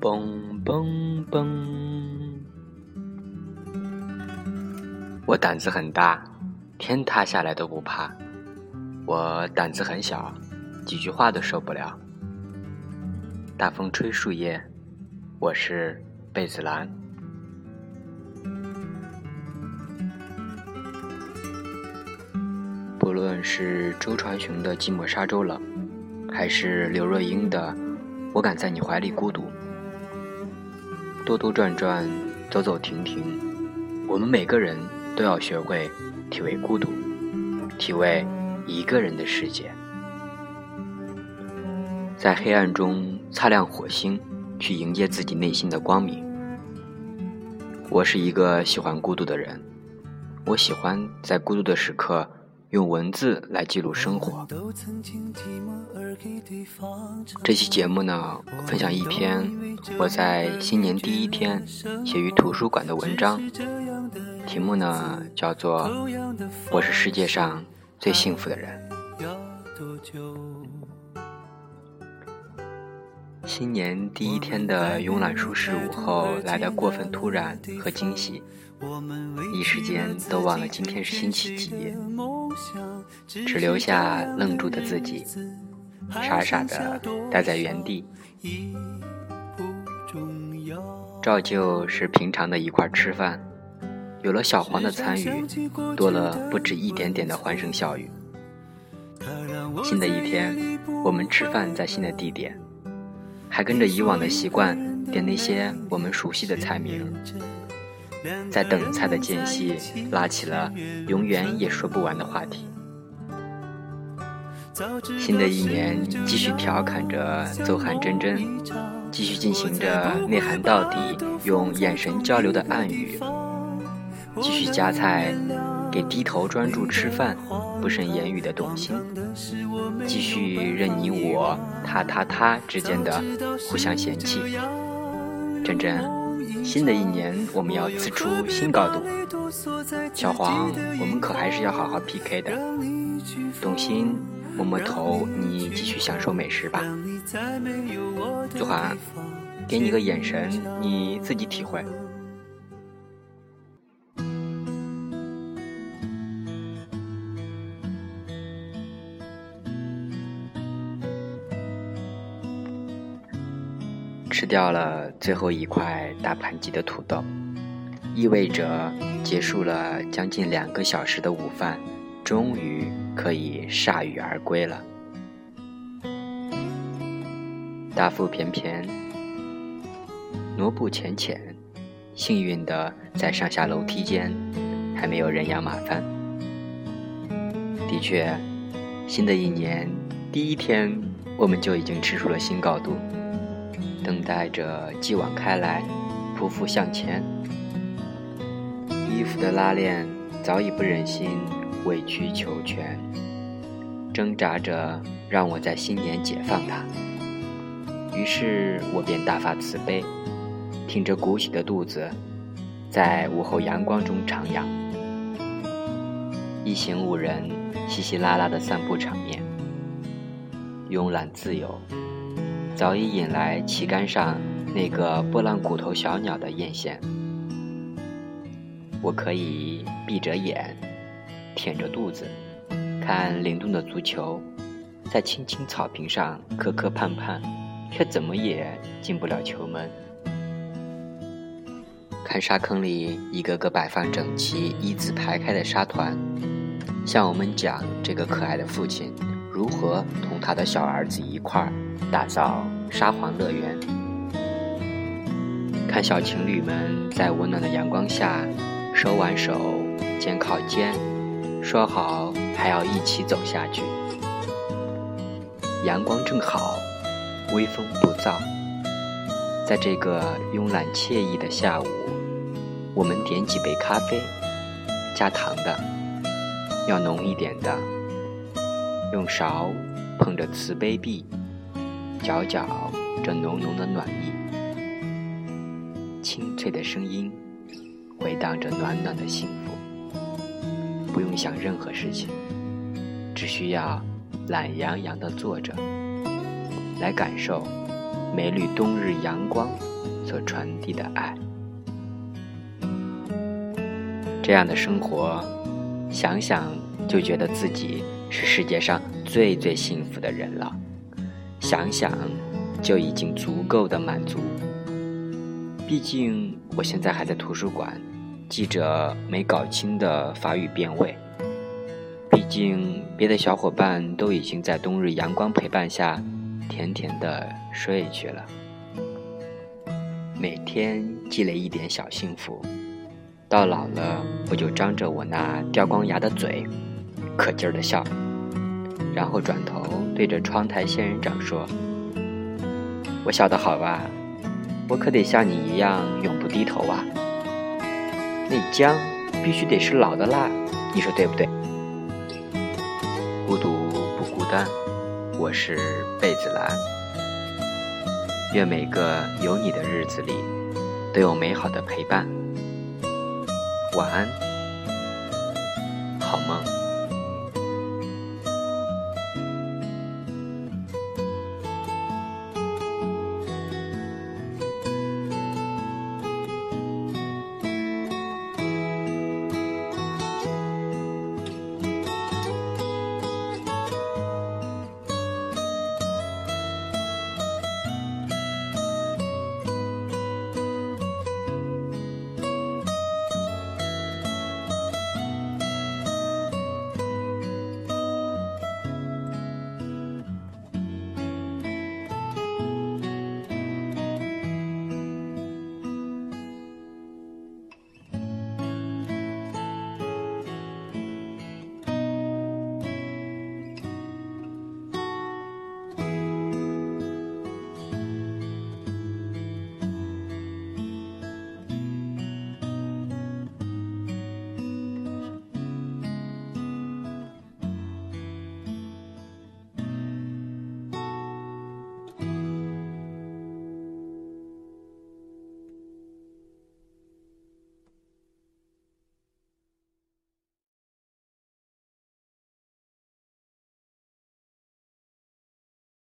嘣嘣嘣！我胆子很大，天塌下来都不怕。我胆子很小，几句话都受不了。大风吹树叶，我是贝子兰。不论是周传雄的《寂寞沙洲冷》，还是刘若英的《我敢在你怀里孤独》，兜兜转转，走走停停，我们每个人都要学会体味孤独，体味一个人的世界，在黑暗中擦亮火星，去迎接自己内心的光明。我是一个喜欢孤独的人，我喜欢在孤独的时刻。用文字来记录生活。这期节目呢，分享一篇我在新年第一天写于图书馆的文章，题目呢叫做《我是世界上最幸福的人》。新年第一天的慵懒舒适午后来的过分突然和惊喜，一时间都忘了今天是星期几。只留下愣住的自己，傻傻的待在原地。照旧是平常的一块吃饭，有了小黄的参与，多了不止一点点的欢声笑语。新的一天，我们吃饭在新的地点，还跟着以往的习惯点那些我们熟悉的菜名。在等菜的间隙，拉起了永远也说不完的话题。新的一年，继续调侃着邹汉真真，继续进行着内涵到底、用眼神交流的暗语，继续夹菜给低头专注吃饭、不慎言语的董卿，继续任你我他他他之间的互相嫌弃。真真。新的一年，我们要自出新高度。小黄，我们可还是要好好 PK 的。董鑫，摸摸头，你继续享受美食吧。祖涵，给你个眼神，你自己体会。吃掉了最后一块大盘鸡的土豆，意味着结束了将近两个小时的午饭，终于可以铩羽而归了。大腹便便，挪步浅浅，幸运的在上下楼梯间还没有人仰马翻。的确，新的一年第一天，我们就已经吃出了新高度。等待着继往开来，匍匐向前。衣服的拉链早已不忍心委曲求全，挣扎着让我在新年解放它。于是我便大发慈悲，挺着鼓起的肚子，在午后阳光中徜徉。一行五人稀稀拉拉的散步场面，慵懒自由。早已引来旗杆上那个波浪骨头小鸟的艳羡。我可以闭着眼，舔着肚子，看灵动的足球，在青青草坪上磕磕绊绊，却怎么也进不了球门。看沙坑里一个个摆放整齐、一字排开的沙团，向我们讲这个可爱的父亲如何同他的小儿子一块儿。打造沙皇乐园，看小情侣们在温暖的阳光下手挽手、肩靠肩，说好还要一起走下去。阳光正好，微风不燥，在这个慵懒惬意的下午，我们点几杯咖啡，加糖的，要浓一点的，用勺碰着瓷杯壁。搅搅这浓浓的暖意，清脆的声音回荡着暖暖的幸福。不用想任何事情，只需要懒洋洋地坐着，来感受每缕冬日阳光所传递的爱。这样的生活，想想就觉得自己是世界上最最幸福的人了。想想就已经足够的满足。毕竟我现在还在图书馆记着没搞清的法语变位。毕竟别的小伙伴都已经在冬日阳光陪伴下甜甜的睡去了。每天积累一点小幸福。到老了，我就张着我那掉光牙的嘴，可劲儿的笑，然后转头对着窗台仙人掌说：“我笑得好吧？我可得像你一样永不低头啊！那姜必须得是老的辣，你说对不对？”孤独不孤单，我是贝子兰。愿每个有你的日子里，都有美好的陪伴。晚安，好梦。